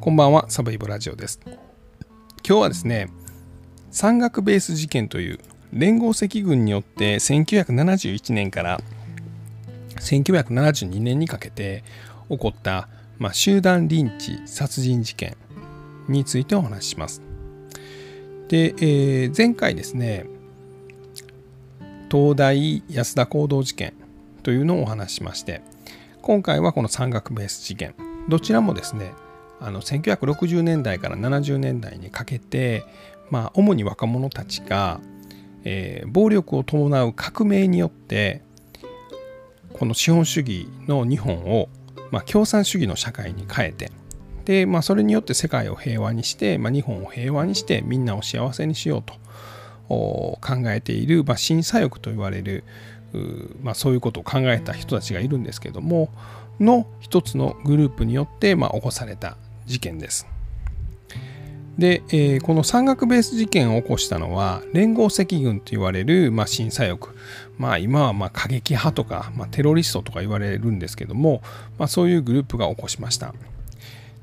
こんばんは、サバイブラジオです。今日はですね、山岳ベース事件という連合赤軍によって1971年から1972年にかけて起こった、まあ、集団リンチ殺人事件についてお話しします。で、えー前回ですね、東大安田講堂事件というのをお話ししまして、今回はこの山岳ベース事件、どちらもですね、あの1960年代から70年代にかけて、まあ、主に若者たちが、えー暴力を伴う革命によってこの資本主義の日本を、まあ、共産主義の社会に変えてで、まあ、それによって世界を平和にして、まあ、日本を平和にしてみんなを幸せにしようと考えている、まあ、新左翼と言われるうまあ、そういうことを考えた人たちがいるんですけどもの一つのグループによって、まあ、起こされた事件です。で、えーこの山岳ベース事件を起こしたのは連合赤軍と言われる、まあ、新左翼まあ今はまあ過激派とか、まあ、テロリストとか言われるんですけども、まあ、そういうグループが起こしました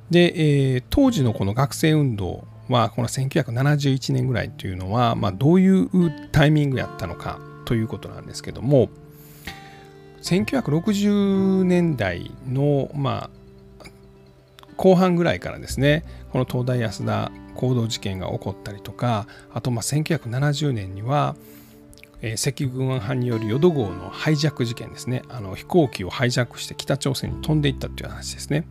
で、えー当時のこの学生運動はこの1971年ぐらいというのは、まあ、どういうタイミングやったのかということなんですけども1960年代のまあ後半ぐらいからですねこの東大安田行動事件が起こったりとかあとまあ1970年には、えー赤軍派による淀号のハイジャック事件ですね。あの飛行機をハイジャックして北朝鮮に飛んでいったという話ですね。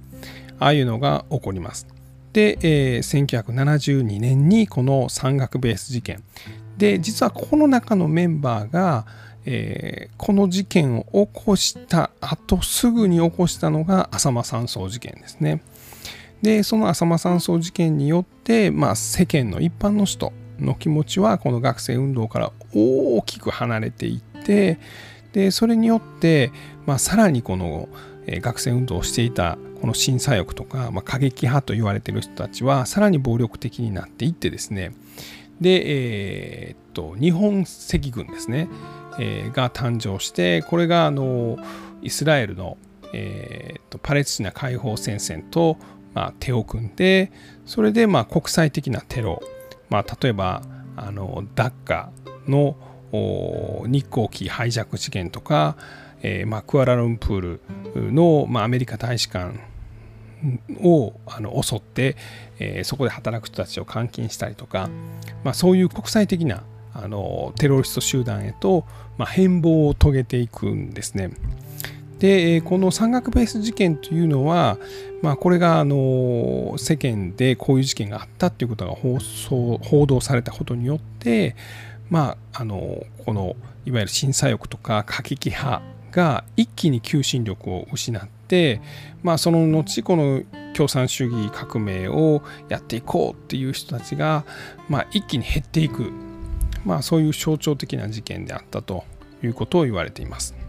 ああいうのが起こります。で、えー1972年にこの山岳ベース事件。で実はこの中のメンバーが、えーこの事件を起こした後すぐに起こしたのが浅間山荘事件ですね。でその浅間山荘事件によって、まあ、世間の一般の人の気持ちはこの学生運動から大きく離れていってでそれによって、まあ、さらにこの、学生運動をしていたこの新左翼とか、まあ、過激派と言われている人たちはさらに暴力的になっていってですね。で、えーっと日本赤軍ですね、えーが誕生してこれがあのイスラエルの、えーっとパレスチナ解放戦線と、まあ、手を組んでそれでまあ国際的なテロ、まあ、例えばあのダッカの日航機ハイジャック事件とか、えーまあ、クアラルンプールの、まあ、アメリカ大使館をあの襲って、えーそこで働く人たちを監禁したりとか、まあ、そういう国際的なあのテロリスト集団へと、ま、変貌を遂げていくんですね。でこの山岳ベース事件というのは、まあ、これがあの世間でこういう事件があったということが放送報道されたことによって、まあ、あのこのいわゆる新左翼とか過激派が一気に求心力を失って、まあ、その後この共産主義革命をやっていこうっていう人たちが、まあ、一気に減っていく、まあ、そういう象徴的な事件であったということを言われています。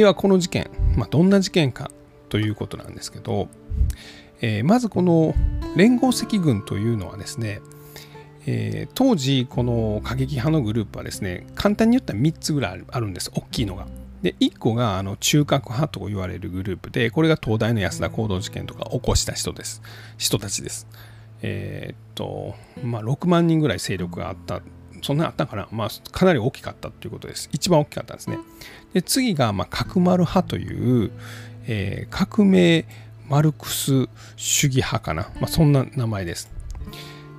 ではこの事件、まあ、どんな事件かということなんですけど、えーまずこの連合赤軍というのはですね、えー当時この過激派のグループはですね簡単に言ったら3つぐらいあるんです大きいのが。で1個があの中核派と言われるグループでこれが東大の安田講堂事件とか起こした人です人たちです。えーっとまあ6万人ぐらい勢力があったそんなあったかな、まあ、かなり大きかったということです一番大きかったんですね。で次がまあ角丸派という、えー革命マルクス主義派かな、まあ、そんな名前です。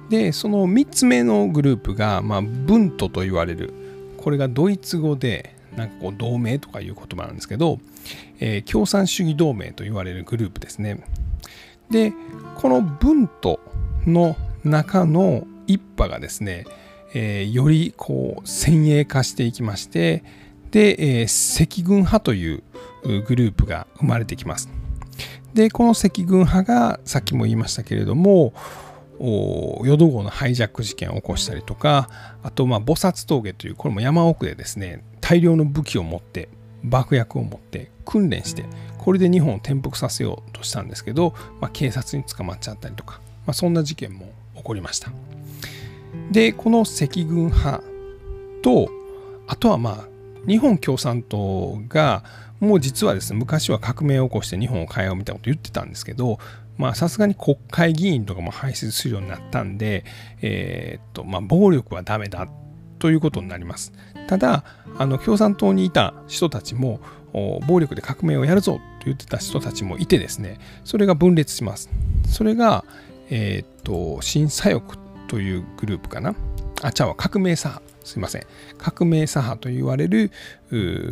でその3つ目のグループが、まあ、ブントと言われるこれがドイツ語でなんかこう同盟とかいう言葉なんですけど、えー共産主義同盟と言われるグループですね。でこのブントの中の一派がですね、えーよりこう先鋭化していきましてで、えー赤軍派というグループが生まれてきます。でこの赤軍派がさっきも言いましたけれども淀号のハイジャック事件を起こしたりとかあとまあ菩薩峠というこれも山奥でですね大量の武器を持って爆薬を持って訓練してこれで日本を転覆させようとしたんですけど、まあ、警察に捕まっちゃったりとか、まあ、そんな事件も起こりましたでこの赤軍派とあとはまあ日本共産党がもう実はですね昔は革命を起こして日本を変えようみたいなこと言ってたんですけどさすがに国会議員とかも排出するようになったんで、えー、っとまあ、暴力はダメだということになります。ただあの共産党にいた人たちも暴力で革命をやるぞと言ってた人たちもいてですねそれが分裂します。それが、えー、っと新左翼というグループかなあちゃは革命左派すいません革命左派と言われる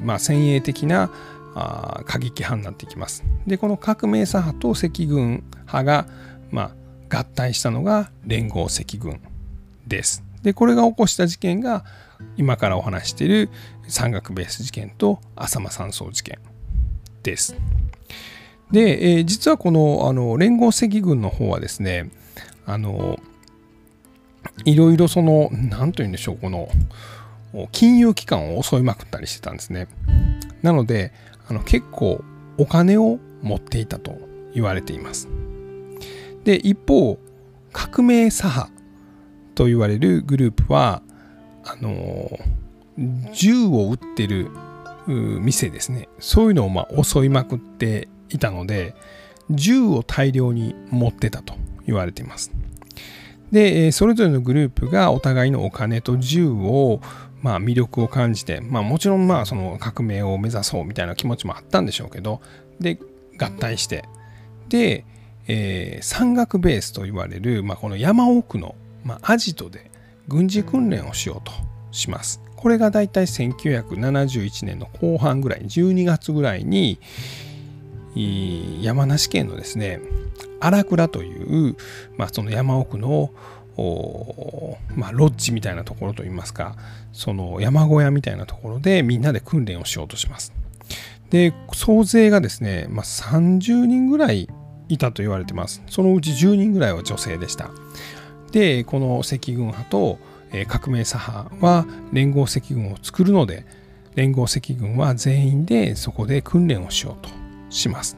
まあ、先鋭的なあ過激派になってきます。でこの革命左派と赤軍派が、まあ、合体したのが連合赤軍です。でこれが起こした事件が今からお話している山岳ベース事件と浅間山荘事件です。で、えー、実はこのあの連合赤軍の方はですねあのいろいろその何と言うんでしょうこの金融機関を襲いまくったりしてたんですね。なのであの結構お金を持っていたと言われています。で一方革命左派と言われるグループはあの銃を撃ってる店ですねそういうのをまあ襲いまくっていたので銃を大量に持ってたと言われています。でそれぞれのグループがお互いのお金と銃をまあ、魅力を感じて、まあ、もちろんまあその革命を目指そうみたいな気持ちもあったんでしょうけどで合体してで、えー、山岳ベースと言われる、まあ、この山奥の、まあ、アジトで軍事訓練をしようとします。これがだいたい1971年の後半ぐらい12月ぐらいに山梨県のですね荒倉という、まあ、その山奥のまあ、ロッジみたいなところといいますかその山小屋みたいなところでみんなで訓練をしようとします。で総勢がですね、まあ、30人ぐらいいたと言われてます。そのうち10人ぐらいは女性でした。でこの赤軍派と革命左派は連合赤軍を作るので連合赤軍は全員でそこで訓練をしようとします。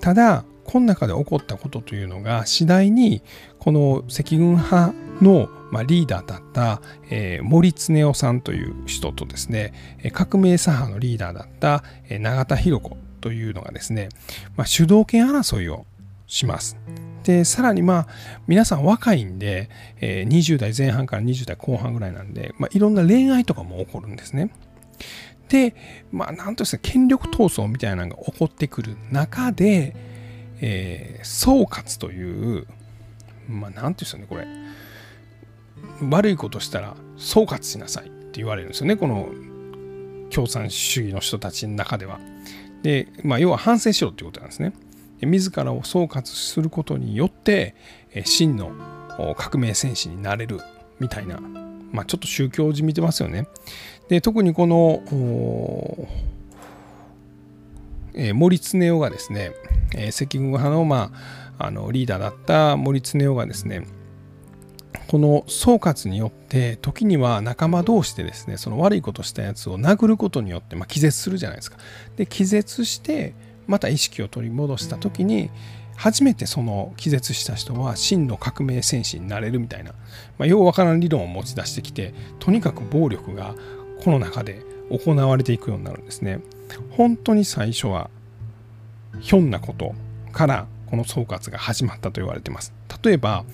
ただこの中で起こったことというのが次第にこの赤軍派のリーダーだった、森恒夫さんという人とですね革命左派のリーダーだった永田博子というのがですね、主導権争いをします。でさらにまあ皆さん若いんで、え20代前半から20代後半ぐらいなんで、ま、いろんな恋愛とかも起こるんですね。でまあなんとですね権力闘争みたいなのが起こってくる中で、えー、総括というまあ何て言うんですよねこれ悪いことしたら総括しなさいって言われるんですよねこの共産主義の人たちの中では。で、まあ、要は反省しろっていうことなんですね。自らを総括することによって真の革命戦士になれるみたいな、まあ、ちょっと宗教じみてますよね。で特にこのえ森恒夫がですね、え赤軍派の,、まあ、あのリーダーだった森恒夫がですねこの総括によって時には仲間同士でですねその悪いことしたやつを殴ることによって、まあ、気絶するじゃないですか。で気絶してまた意識を取り戻した時に初めてその気絶した人は真の革命戦士になれるみたいな、まあ、ようわからん理論を持ち出してきてとにかく暴力がこの中で行われていくようになるんですね。本当に最初はひょんなことからこの総括が始まったと言われています。例えば、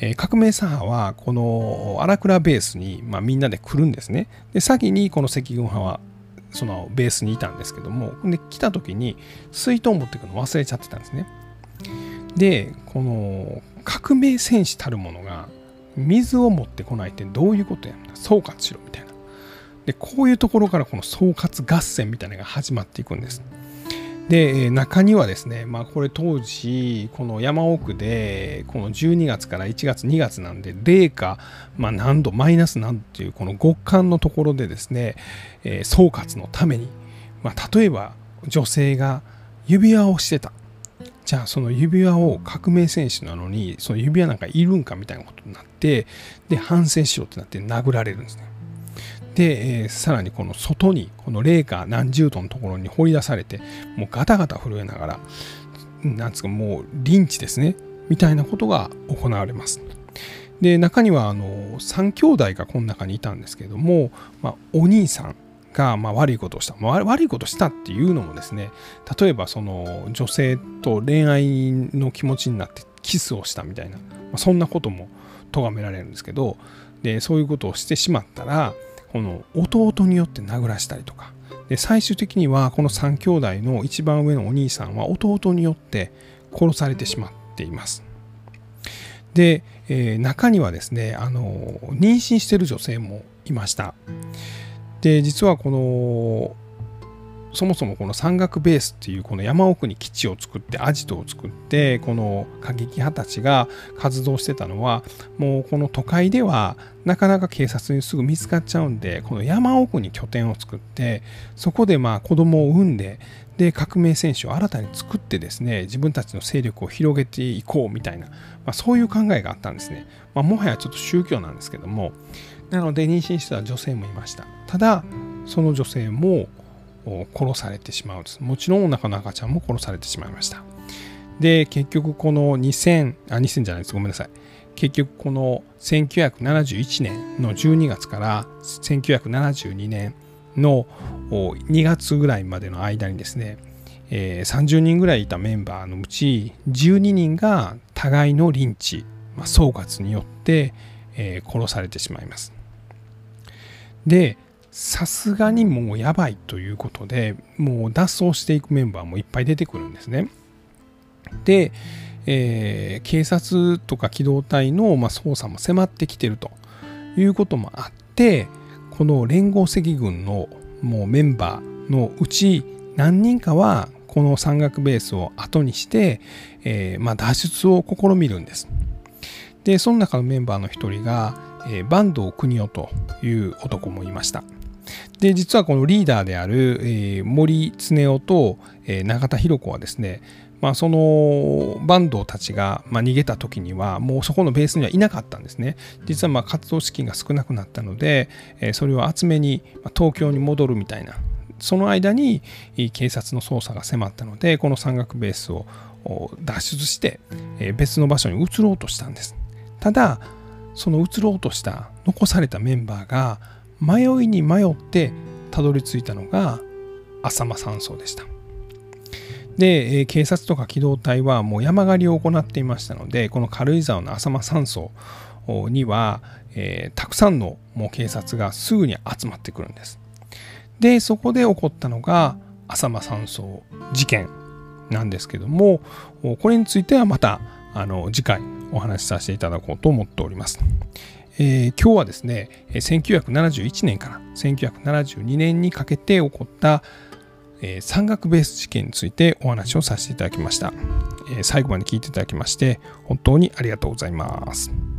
えー、革命左派はこの荒倉ベースに、まあ、みんなで来るんですね。で先にこの赤軍派はそのベースにいたんですけどもで来た時に水筒を持ってくるの忘れちゃってたんですね。でこの革命戦士たるものが水を持ってこないってどういうことやん総括しろみたいな。でこういうところからこの総括合戦みたいなのが始まっていくんです。で中にはですね、まあ、これ当時この山奥でこの12月から1月2月なんで零下、まあ、何度マイナス何度っていうこの極寒のところでですね、えー、総括のために、まあ、例えば女性が指輪をしてたじゃあその指輪を革命戦士なのにその指輪なんかいるんかみたいなことになってで反省しろってなって殴られるんですね。で、えー、さらにこの外にこの零下何十度のところに掘り出されてもうガタガタ震えながらなんですかもうリンチですねみたいなことが行われます。で中にはあの3兄弟がこの中にいたんですけれども、まあ、お兄さんが、ま、悪いことをした、まあ、悪いことをしたっていうのもですね例えばその女性と恋愛の気持ちになってキスをしたみたいな、まあ、そんなことも咎められるんですけどでそういうことをしてしまったらこの弟によって殴らしたりとかで最終的にはこの3兄弟の一番上のお兄さんは弟によって殺されてしまっています。で、えー、中にはですねあの妊娠してる女性もいました。で実はこのそもそもこの山岳ベースっていうこの山奥に基地を作ってアジトを作ってこの過激派たちが活動してたのはもうこの都会ではなかなか警察にすぐ見つかっちゃうんでこの山奥に拠点を作ってそこでまあ子供を産んでで革命戦士を新たに作ってですね自分たちの勢力を広げていこうみたいな、まあ、そういう考えがあったんですね、まあ、もはやちょっと宗教なんですけども。なので妊娠してた女性もいました。ただその女性も殺されてしまうんです。もちろんお腹の赤ちゃんも殺されてしまいました。で結局この2000あ2000じゃないです。ごめんなさい。結局この1971年の12月から1972年の2月ぐらいまでの間にですね、えー、30人ぐらいいたメンバーのうち12人が互いのリンチ、まあ、総括によって、え、殺されてしまいます。でさすがにもうやばいということでもう脱走していくメンバーもいっぱい出てくるんですね。で、えー、警察とか機動隊の、まあ、捜査も迫ってきてるということもあってこの連合赤軍のもうメンバーのうち何人かはこの山岳ベースを後にして、えー、まあ、脱出を試みるんです。でその中のメンバーの一人が、えー、坂東邦夫という男もいました。で実はこのリーダーである、えー、森恒夫と、えー、永田博子はですね、まあ、そのバンドたちが、まあ、逃げた時にはもうそこのベースにはいなかったんですね。実はまあ活動資金が少なくなったので、えー、それを集めに東京に戻るみたいなその間に警察の捜査が迫ったのでこの山岳ベースを脱出して別の場所に移ろうとしたんです。ただその移ろうとした残されたメンバーが迷いに迷ってたどり着いたのが浅間山荘でした。で、え警察とか機動隊はもう山狩りを行っていましたので、この軽井沢の浅間山荘には、えー、たくさんのもう警察がすぐに集まってくるんです。で、そこで起こったのが浅間山荘事件なんですけども、これについてはまたあの次回お話しさせていただこうと思っております。えー、今日はですね1971年から1972年にかけて起こった、えー、山岳ベース事件についてお話をさせていただきました、えー、最後まで聞いていただきまして本当にありがとうございます。